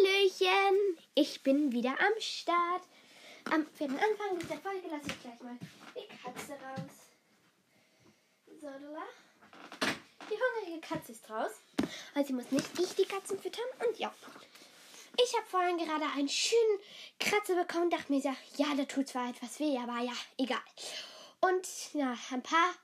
Hallöchen! Ich bin wieder am Start. Am, für den Anfang dieser Folge lasse ich gleich mal die Katze raus. So, Lola. Die hungrige Katze ist raus. Also sie muss nicht ich die Katzen füttern. Und ja. Ich habe vorhin gerade einen schönen Kratzer bekommen. Dachte mir ja, da tut zwar etwas weh, aber ja, egal. Und ja, ein paar,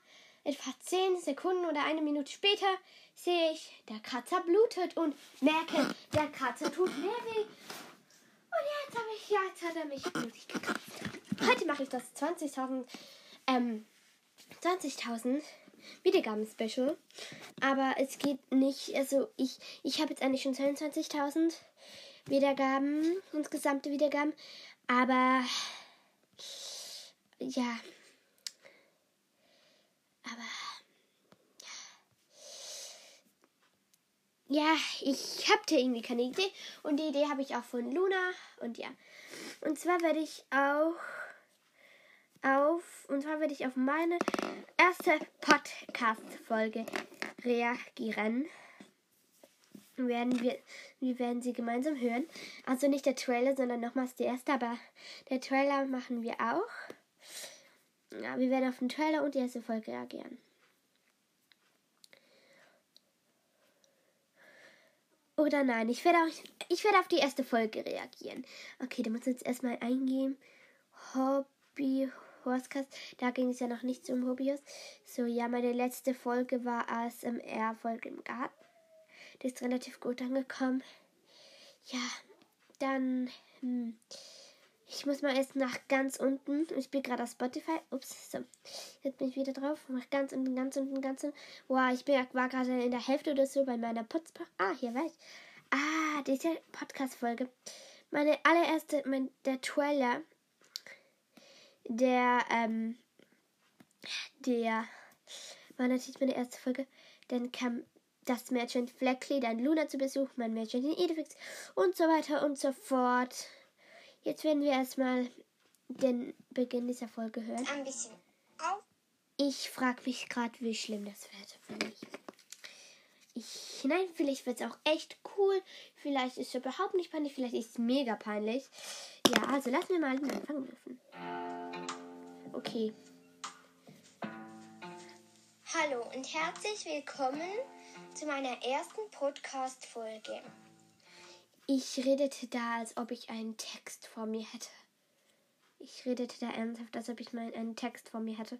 etwa 10 Sekunden oder eine Minute später sehe ich, der Kratzer blutet und merke, der Kratzer tut mehr weh. Und jetzt habe ich, jetzt hat er mich blutig gekratzt. Heute mache ich das 20.000, ähm, 20.000 Wiedergaben-Special. Aber es geht nicht, also ich, ich habe jetzt eigentlich schon 22.000 Wiedergaben, insgesamte Wiedergaben. Aber, ja, aber ja, ich habe da irgendwie keine Idee. Und die Idee habe ich auch von Luna. Und ja. Und zwar werde ich auch auf, und zwar werde ich auf meine erste Podcast-Folge reagieren. Werden wir, wir werden sie gemeinsam hören. Also nicht der Trailer, sondern nochmals die erste, aber der Trailer machen wir auch. Ja, wir werden auf den Trailer und die erste Folge reagieren. Oder nein, ich werde, auch, ich werde auf die erste Folge reagieren. Okay, da muss jetzt erstmal eingehen. Hobby Horsecast. Da ging es ja noch nicht zum Hobbyhaus. So, ja, meine letzte Folge war ASMR-Folge im Garten. Die ist relativ gut angekommen. Ja, dann. Hm, ich muss mal erst nach ganz unten. Ich bin gerade auf Spotify. Ups, so. Jetzt bin ich wieder drauf. Nach ganz unten, ganz unten, ganz unten. Wow, ich bin, war gerade in der Hälfte oder so bei meiner Putzpach. Ah, hier war ich. Ah, diese Podcast-Folge. Meine allererste, mein, der Trailer, der, ähm, der war natürlich meine erste Folge. Dann kam das Mädchen Fleckly, dann Luna zu Besuch, mein Mädchen in Edifix und so weiter und so fort. Jetzt werden wir erstmal den Beginn dieser Folge hören. Ein bisschen auf. Ich frage mich gerade, wie schlimm das wird für mich. Ich, nein, vielleicht wird es auch echt cool. Vielleicht ist es überhaupt nicht peinlich. Vielleicht ist es mega peinlich. Ja, also lassen wir mal den Anfang dürfen. Okay. Hallo und herzlich willkommen zu meiner ersten Podcast-Folge. Ich redete da, als ob ich einen Text vor mir hätte. Ich redete da ernsthaft, als ob ich mal einen Text vor mir hätte.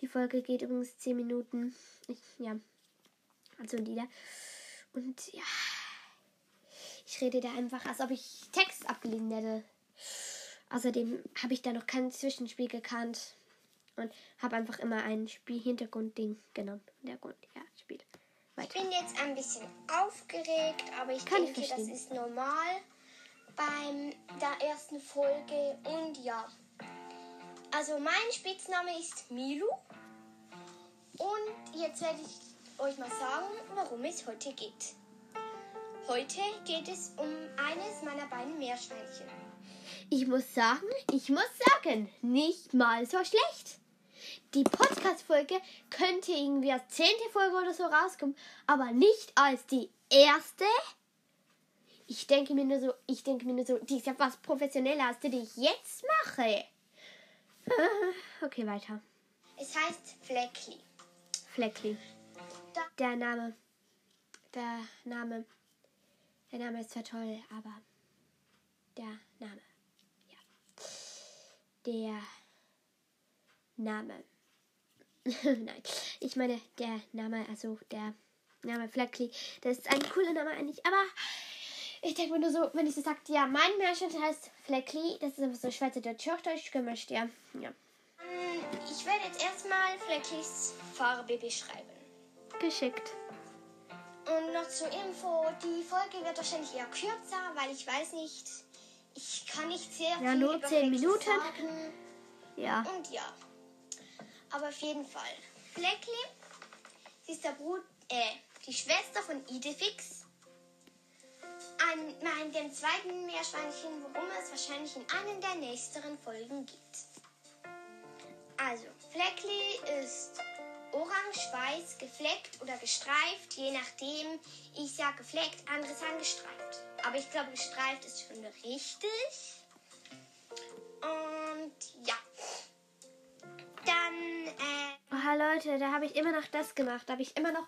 Die Folge geht übrigens 10 Minuten. Ich, ja. Also die. Und ja. Ich rede da einfach, als ob ich Text abgelesen hätte. Außerdem habe ich da noch kein Zwischenspiel gekannt. Und habe einfach immer ein Spiel-Hintergrund-Ding genommen. Hintergrund, ja, Spiel. Ich bin jetzt ein bisschen aufgeregt, aber ich Kann ich denke, das verstehen. ist normal beim der ersten Folge. Und ja, also mein Spitzname ist Milu. Und jetzt werde ich euch mal sagen, worum es heute geht. Heute geht es um eines meiner beiden Meerschweinchen. Ich muss sagen, ich muss sagen, nicht mal so schlecht. Die Podcast-Folge könnte irgendwie als zehnte Folge oder so rauskommen, aber nicht als die erste. Ich denke mir nur so, ich denke mir nur so, die ist ja fast professioneller als die, die ich jetzt mache. Okay, weiter. Es heißt Fleckli. Fleckli. Der Name. Der Name. Der Name ist zwar toll, aber der Name. Ja. Der Name. Nein, ich meine der Name, also der Name Fleckli. Das ist ein cooler Name eigentlich, aber ich denke mir nur so, wenn ich so sage, ja, mein Märchen heißt Fleckli, das ist einfach so Schweizerdeutsch, Hochdeutsch gemischt, ja. ja. Ich werde jetzt erstmal Flecklis Farbe beschreiben. Geschickt. Und noch zur Info, die Folge wird wahrscheinlich eher kürzer, weil ich weiß nicht, ich kann nicht sehr Ja, viel nur über 10 Fleckli Minuten. sagen. Ja. Und ja, aber auf jeden Fall. Fleckli, sie ist der Brut, äh, die Schwester von Idefix. Ein, nein, dem zweiten Meerschweinchen, worum es wahrscheinlich in einer der nächsten Folgen geht. Also, Fleckli ist orange-weiß, gefleckt oder gestreift, je nachdem. Ich sage gefleckt, andere sagen gestreift. Aber ich glaube, gestreift ist schon richtig. Und ja. Dann, äh, Oha, Leute, da habe ich immer noch das gemacht. Da habe ich immer noch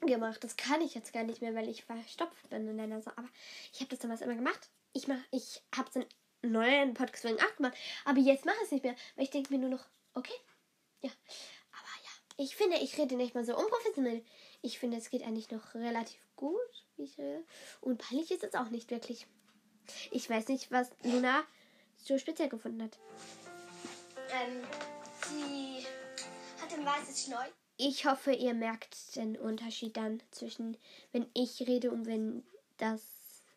gemacht. Das kann ich jetzt gar nicht mehr, weil ich verstopft bin in der Nase. Aber ich habe das damals immer gemacht. Ich mach, ich habe es in neuen Podcast wegen 8 gemacht. Aber jetzt mache ich es nicht mehr, weil ich denke mir nur noch, okay, ja. Aber ja, ich finde, ich rede nicht mal so unprofessionell. Ich finde, es geht eigentlich noch relativ gut, wie ich rede. Und peinlich ist es auch nicht wirklich. Ich weiß nicht, was Luna so speziell gefunden hat. Ähm, sie hat ein weißes Schnäuzchen. Ich hoffe, ihr merkt den Unterschied dann zwischen, wenn ich rede und wenn das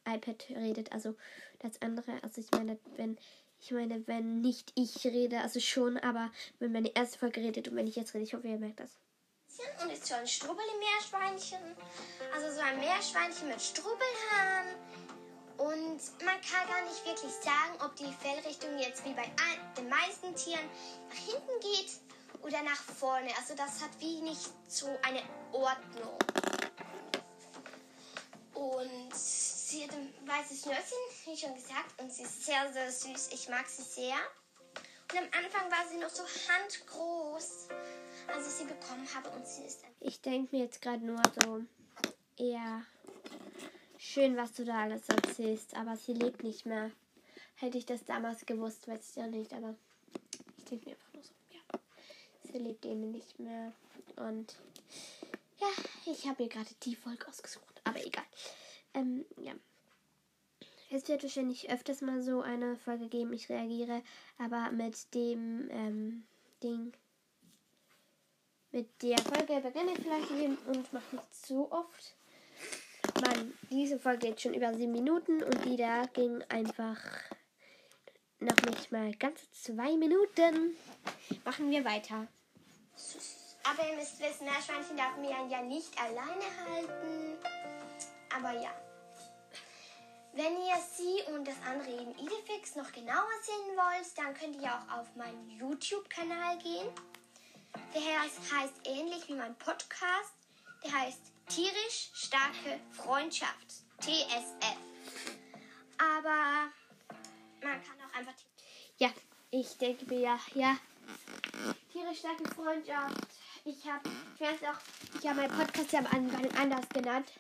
iPad redet. Also das andere. Also ich meine, wenn ich meine, wenn nicht ich rede, also schon, aber wenn meine erste Folge redet und wenn ich jetzt rede, ich hoffe, ihr merkt das. und ist so ein Strubbeli-Meerschweinchen. Also so ein Meerschweinchen mit Strubbelhaaren. Und man kann gar nicht wirklich sagen, ob die Fellrichtung jetzt wie bei den meisten Tieren nach hinten geht oder nach vorne. Also das hat wie nicht so eine Ordnung. Und sie hat ein weißes Schnürchen, wie schon gesagt, und sie ist sehr, sehr süß. Ich mag sie sehr. Und am Anfang war sie noch so handgroß, als ich sie bekommen habe. Und sie ist Ich denke mir jetzt gerade nur so eher schön, was du da alles erzählst, aber sie lebt nicht mehr. Hätte ich das damals gewusst, weiß ich ja nicht, aber ich denke mir einfach nur so, ja. Sie lebt eben nicht mehr. Und ja, ich habe mir gerade die Folge ausgesucht, aber egal. Ähm, ja. Es wird wahrscheinlich öfters mal so eine Folge geben, ich reagiere, aber mit dem ähm, Ding mit der Folge beginne ich vielleicht eben und mache nicht zu oft. Mann, diese Folge geht schon über sieben Minuten und die da ging einfach noch nicht mal ganze zwei Minuten. Machen wir weiter. Aber ihr müsst wissen, Meerschweinchen darf man ja nicht alleine halten. Aber ja. Wenn ihr sie und das andere eben Idefix noch genauer sehen wollt, dann könnt ihr auch auf meinen YouTube-Kanal gehen. Der heißt ähnlich wie mein Podcast. Der heißt Tierisch Starke Freundschaft. TSF. Aber man kann auch einfach Ja, ich denke mir ja, ja. Tierisch starke Freundschaft. Ich habe, ich weiß auch, ich habe meinen Podcast ja anders genannt.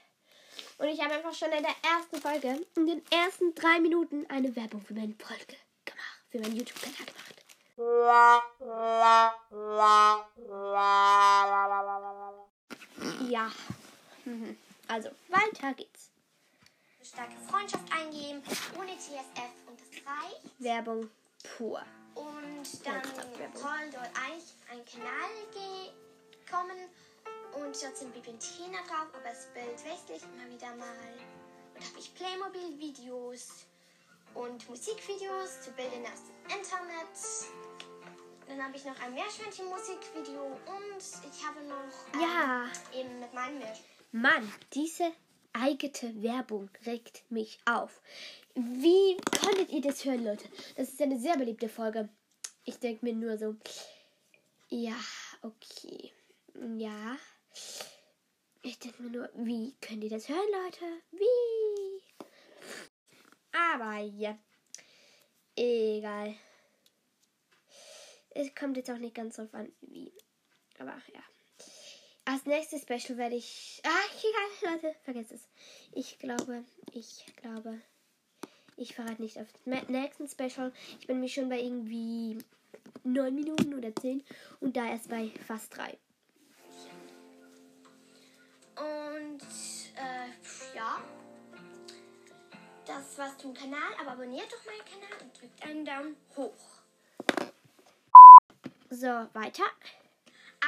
Und ich habe einfach schon in der ersten Folge, in den ersten drei Minuten, eine Werbung für meine Folge gemacht, für meinen YouTube-Kanal gemacht. Ja. Mhm. Also, weiter geht's. starke Freundschaft eingeben, ohne TSF und das reicht. Werbung pur. Und dann soll dort eigentlich ein Kanal kommen und dort sind Tina drauf, aber das Bild wechsle ich immer wieder mal. Und da habe ich Playmobil-Videos und Musikvideos zu Bildern aus dem Internet. Dann habe ich noch ein Meerschweinchen-Musikvideo und ich habe noch ähm, Ja. eben mit meinem Meerschweinchen. Mann, diese eigene Werbung regt mich auf. Wie konntet ihr das hören, Leute? Das ist eine sehr beliebte Folge. Ich denke mir nur so, ja, okay, ja. Ich denke mir nur, wie könnt ihr das hören, Leute? Wie? Aber ja, egal. Es kommt jetzt auch nicht ganz drauf an, wie. Aber ja. Als nächstes Special werde ich. Ah, egal, Leute, vergesst es. Ich glaube, ich glaube, ich verrate nicht auf dem nächsten Special. Ich bin mich schon bei irgendwie 9 Minuten oder 10 und da erst bei fast 3. Und äh, ja, das war's zum Kanal. Aber abonniert doch meinen Kanal und drückt einen Daumen hoch. So, weiter.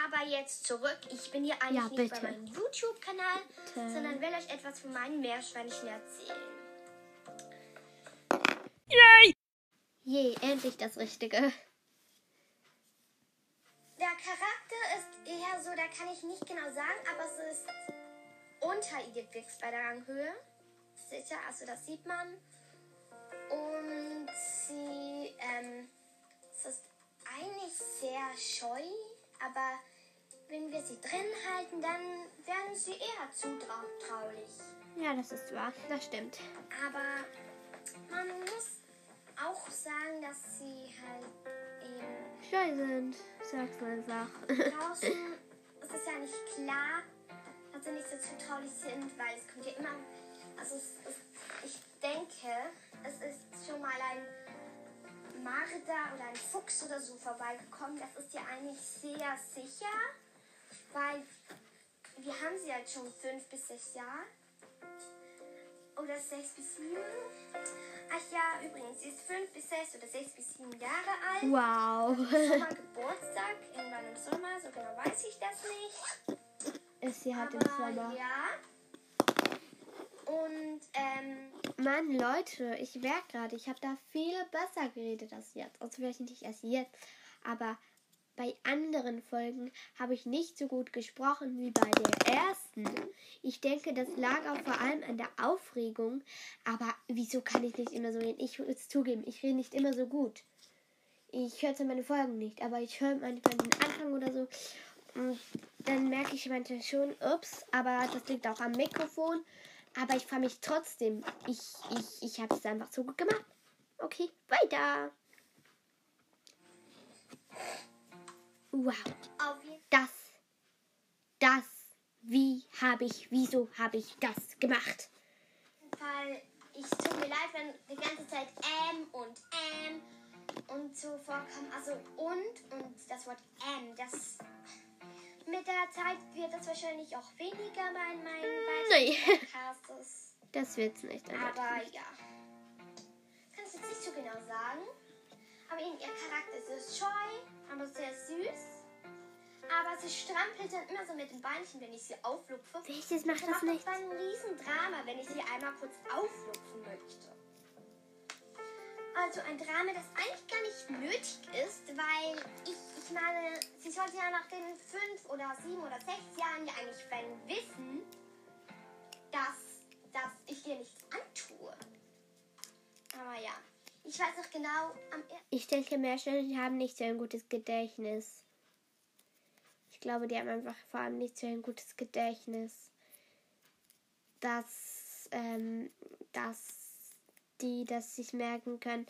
Aber jetzt zurück. Ich bin hier eigentlich Ja, nicht bei meinem YouTube-Kanal, sondern will euch etwas von meinen Meerschweinchen erzählen. Je, endlich das Richtige. Der Charakter ist eher so, da kann ich nicht genau sagen, aber es ist unter Idefix bei der Ranghöhe. Seht ihr, also das sieht man. Und sie ähm, es ist eigentlich sehr scheu, aber wenn wir sie drin halten, dann werden sie eher zutraulich. Ja, das ist wahr. Das stimmt. Aber man muss auch sagen, dass sie halt eben Scheu sind, sag's mal einfach. draußen, es ist ja nicht klar, dass sie nicht so zutraulich sind, weil es kommt ja immer, also es, es, ich denke, es ist schon mal ein Marder oder ein Fuchs oder so vorbeigekommen. Das ist ja eigentlich sehr sicher, weil wir haben sie halt schon fünf bis sechs Jahre. Oder sechs bis sieben. Ach ja, übrigens, sie ist fünf bis sechs oder sechs bis sieben Jahre alt. Wow. Sommer Geburtstag, irgendwann im Sommer, so genau weiß ich das nicht. Ist sie halt im Aber Sommer. ja. Und ähm, Mann, Leute, ich merke gerade, ich habe da viel besser geredet als jetzt. Also vielleicht nicht erst jetzt, aber bei anderen Folgen habe ich nicht so gut gesprochen wie bei der ersten. Ich denke, das lag auch vor allem an der Aufregung. Aber wieso kann ich nicht immer so reden? Ich will es zugeben, ich rede nicht immer so gut. Ich höre meine Folgen nicht, aber ich höre manchmal den Anfang oder so. Und dann merke ich manchmal schon, ups, aber das liegt auch am Mikrofon. Aber ich freue mich trotzdem. Ich, ich, ich habe es einfach so gut gemacht. Okay, weiter. Wow, das, das, wie habe ich, wieso habe ich das gemacht? Fall, ich tut mir leid, wenn die ganze Zeit ähm und ähm und so vorkommt. Also und und das Wort ähm, das mit der Zeit wird das wahrscheinlich auch weniger bei meinen Nee. weiteren Podcasts. Das wird's nicht. Alter. Aber ja. Kann es jetzt nicht so genau sagen. Aber eben ihr Charakter ist scheu, aber sehr süß. Aber sie strampelt dann immer so mit den Beinchen, wenn ich sie auflupfe. Welches macht Dann das macht nicht? das ein Riesendrama, wenn ich sie einmal kurz auflupfen möchte. Also ein Drama, das eigentlich gar nicht nötig ist, weil ich, ich meine, sie sollte ja nach den fünf oder sieben oder sechs Jahren ja eigentlich wenn wissen, dass, dass ich ihr nichts antue. Aber ja, ich weiß noch genau, Ich denke, Meerschweinchen haben nicht so ein gutes Gedächtnis. Ich glaube, die haben einfach vor allem nicht so ein gutes Gedächtnis. Dass, ähm, dass die das sich merken können.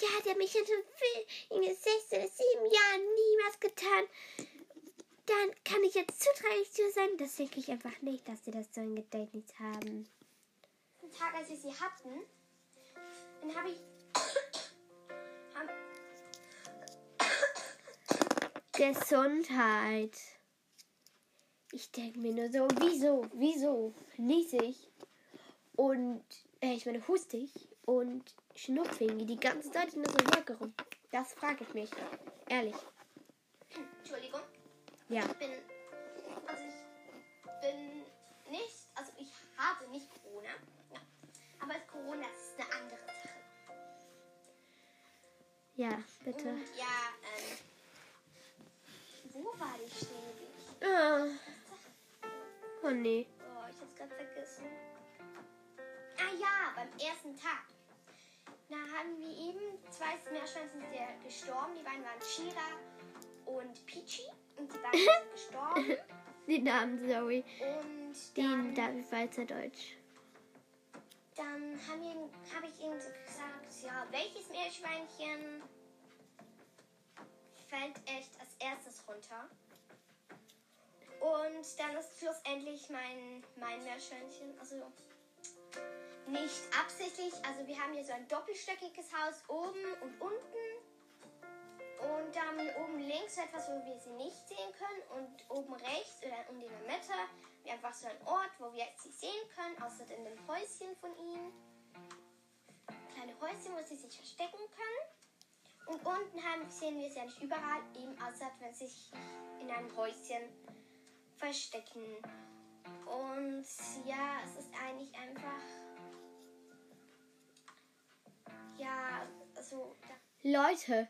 Ja, der hat mich schon viel in den sechs oder sieben Jahren niemals getan. Dann kann ich jetzt zutraulich zu sein. Das denke ich einfach nicht, dass sie das so ein Gedächtnis haben. ersten Tag, als wir sie hatten, dann habe ich. hab, Gesundheit. Ich denke mir nur so, wieso, wieso niese ich und, äh, ich meine, huste ich und schnupfe irgendwie die ganze Zeit nur so Wolke rum. Das frage ich mich. Ehrlich. Entschuldigung. Ja. Ich bin. Also ich bin nicht. Also ich habe nicht Corona. Ja. Aber Corona ist eine andere Sache. Ja, bitte. Und ja, ähm. Wo war ich stehen? Ah. Oh nee. Oh, ich hab's gerade vergessen. Ah ja, beim ersten Tag. Da haben wir eben zwei Meerschweinchen sind ja gestorben. Die beiden waren Shira und Peachy. Und die beiden sind gestorben. Die Namen Zoe. Und Den dann, David Schweizerdeutsch. dann haben wir, habe ich ihm so gesagt, ja, welches Meerschweinchen fällt echt als erstes runter? Und dann ist schlussendlich mein, mein Meerschweinchen, also nicht absichtlich, also wir haben hier so ein doppelstöckiges Haus oben und unten. Und dann oben links etwas, wo wir sie nicht sehen können. Und oben rechts oder und in der Mitte wir einfach so ein Ort, wo wir sie sehen können, außer in dem Häuschen von ihnen. Kleine Häuschen, wo sie sich verstecken können. Und unten haben, sehen wir sie ja nicht überall, eben außer wenn sie sich in einem Häuschen verstecken. Und ja, es ist eigentlich einfach. Ja, also. Leute,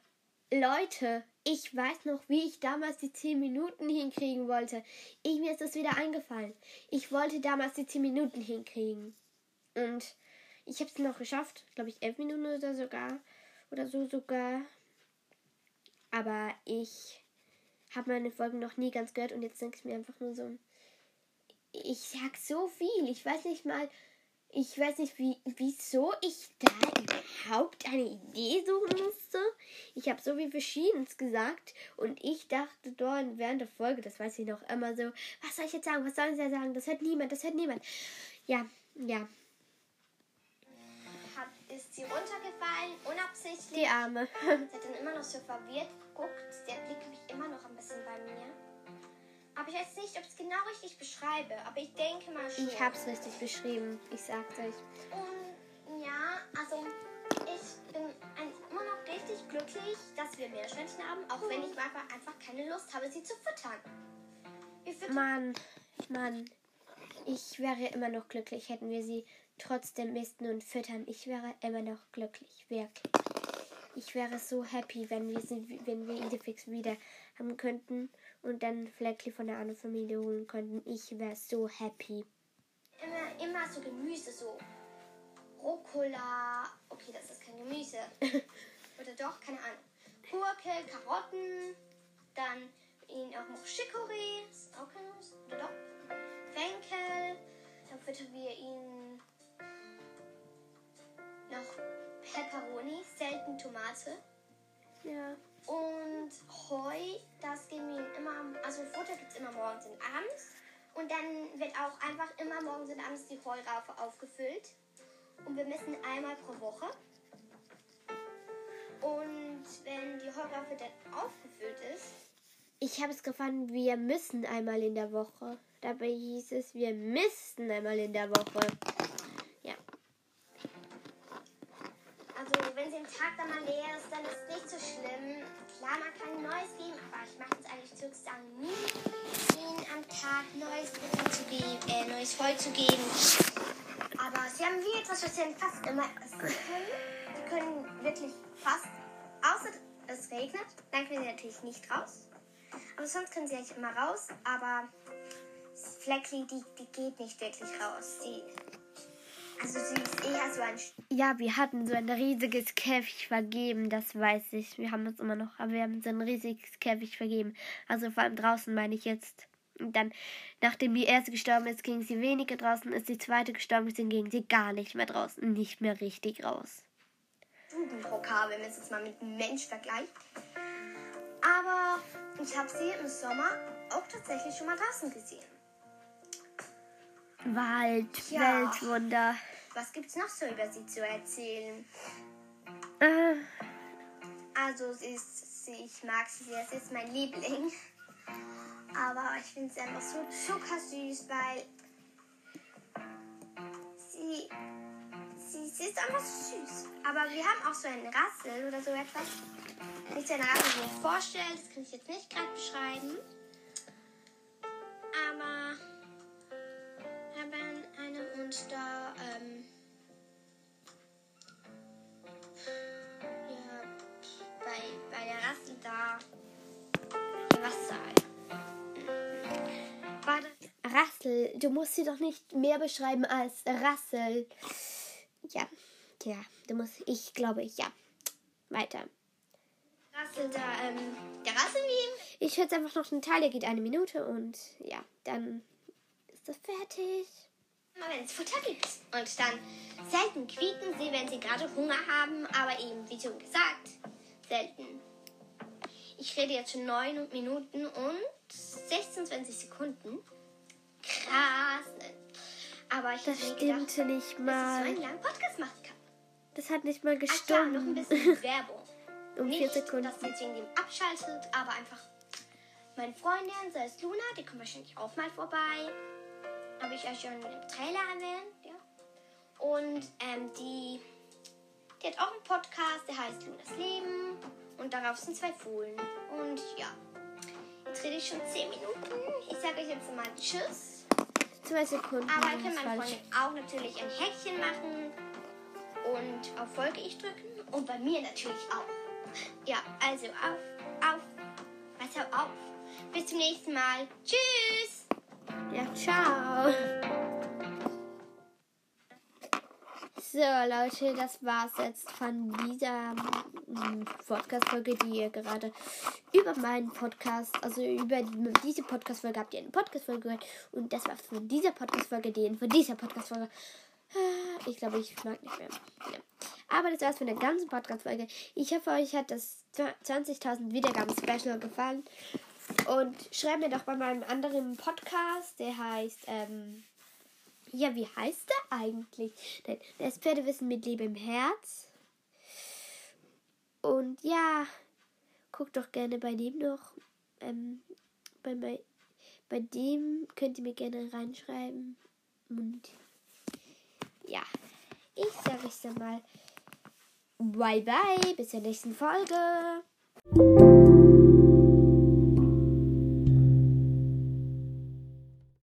Leute, ich weiß noch, wie ich damals die 10 Minuten hinkriegen wollte. Ich, mir ist das wieder eingefallen. Ich wollte damals die 10 Minuten hinkriegen. Und ich habe es noch geschafft. Glaube ich, 11 Minuten oder sogar. Oder so sogar. Aber ich habe meine Folgen noch nie ganz gehört. Und jetzt denke ich mir einfach nur so, ich sag so viel. Ich weiß nicht mal, Ich weiß nicht, wie, wieso ich da überhaupt eine Idee suchen musste. Ich habe so wie Verschiedenes gesagt und ich dachte dort während der Folge, das weiß ich noch, immer so, was soll ich jetzt sagen, was soll ich jetzt sagen, das hört niemand, das hört niemand. Ja, ja. Hat, ist sie runtergefallen, unabsichtlich. Die Arme. Sie hat dann immer noch so verwirrt geguckt. Der Blick liegt immer noch ein bisschen bei mir. Aber ich weiß nicht, ob ich es genau richtig beschreibe. Aber ich denke mal schon. Ich hab's richtig beschrieben, ich sag's euch. Und glücklich, dass wir Meerschweinchen haben, auch wenn ich manchmal einfach keine Lust habe, sie zu füttern. Füttern Mann, Mann. Ich wäre immer noch glücklich, hätten wir sie trotzdem misten und füttern. Ich wäre immer noch glücklich, wirklich. Ich wäre so happy, wenn wir sie, wenn wir Idefix wieder haben könnten und dann Fleckli von der anderen Familie holen könnten. Ich wäre so happy. immer, immer so Gemüse, so Rucola. Okay, das ist kein Gemüse. Oder doch, keine Ahnung. Gurke, Karotten, dann ihn auch noch Chicorée. Ist auch kein Gemüse. Oder doch? Fenkel. Dann füttern wir ihn noch Peperoni, selten Tomate. Ja. Und Heu, das geben wir ihm immer, am- also Futter gibt es immer morgens und abends. Und dann wird auch einfach immer morgens und abends die Heuraufe aufgefüllt. Und wir messen einmal pro Woche. Und wenn die Heuraufe dann aufgefüllt ist, Ich habe es gefunden, wir müssen einmal in der Woche. Dabei hieß es, wir müssten einmal in der Woche. Ja. also wenn sie im Tag dann mal leer ist, dann ist es nicht so schlimm. Klar, man kann Neues geben, aber ich mache es eigentlich sozusagen nie, ihnen am Tag neues zu geben, äh, neues Heu zu geben. Aber sie haben wie etwas, was sie fast immer essen können. Sie können wirklich fast, außer es regnet, dann können sie natürlich nicht raus. Aber sonst können sie eigentlich immer raus, aber Fleckli, die, die geht nicht wirklich raus. Die, also sie ist eher so ein Ja, wir hatten so ein riesiges Käfig vergeben, das weiß ich. Wir haben es immer noch, aber wir haben so ein riesiges Käfig vergeben. Also vor allem draußen meine ich jetzt. Und dann, nachdem die erste gestorben ist, ging sie weniger draußen, ist die zweite gestorben dann ging sie gar nicht mehr draußen, nicht mehr richtig raus. Stubenhocker, wenn man es jetzt mal mit einem Mensch vergleicht. Aber ich habe sie im Sommer auch tatsächlich schon mal draußen gesehen. Wald, Ja. Weltwunder. Was gibt's noch so über sie zu erzählen? Äh, Also sie ist, sie, ich mag sie sehr, sie ist mein Liebling. Aber ich finde sie einfach so zuckersüß, weil sie, sie, sie ist einfach süß. Aber wir haben auch so einen Rassel oder so etwas. Nicht so eine Rassel, mir vorstelle, das kann ich jetzt nicht gerade beschreiben. Aber haben eine und da, ähm, ja, bei, bei der Rassel da Wasser. War das? Rassel, du musst sie doch nicht mehr beschreiben als Rassel. Ja, ja, du musst, ich glaube, ja. Weiter. Rassel da, ähm, der Rasselbeam? Ich schätze einfach noch, Natalia geht eine Minute und ja, dann ist das fertig. Mal wenn es Futter gibt. Und dann selten quieken sie, wenn sie gerade Hunger haben, aber eben, wie schon gesagt, selten. Ich rede jetzt schon 9 Minuten und 26 Sekunden. Krass. Aber ich Das nie gedacht, stimmte nicht dass ich so mal. einen langen Podcast machen kann. Das hat nicht mal klar, noch ein gestimmt. bisschen Werbung. Um Nicht, vier Sekunden. dass sie jetzt irgendwie abschaltet, aber einfach meine Freundin, sei es Luna, die kommt wahrscheinlich auch mal vorbei. Habe ich euch schon im Trailer erwähnt, ja. Und ähm, die, die hat auch einen Podcast, der heißt Lunas Leben. Und darauf sind zwei Fohlen. Und ja, jetzt rede ich schon 10 Minuten. Ich sage euch jetzt mal Tschüss. Zwei Sekunden. Aber war meine auch natürlich ein Häkchen machen und auf Folge ich drücken und bei mir natürlich auch. Ja, also auf, auf, was hau auf. Bis zum nächsten Mal. Tschüss! Ja, ciao. So, Leute, das war's jetzt von dieser Podcast-Folge, die ihr gerade über meinen Podcast, also über die- diese Podcast-Folge habt ihr eine Podcast-Folge gehört. Und das war's von dieser Podcast-Folge, die von dieser Podcast-Folge. Ah, Ich glaube, ich mag nicht mehr. Ja. Aber das war's von der ganzen Podcast-Folge. Ich hoffe, euch hat das 20.000 Wiedergaben-Special gefallen. Und schreibt mir doch bei meinem anderen Podcast, der heißt, ähm, ja, wie heißt der eigentlich? Nein, das Pferdewissen mit Liebe im Herz. Und ja, guckt doch gerne bei dem noch. Ähm, bei, bei, bei dem könnt ihr mir gerne reinschreiben. Und ja, ich sage es dann mal. Bye bye, bis zur nächsten Folge.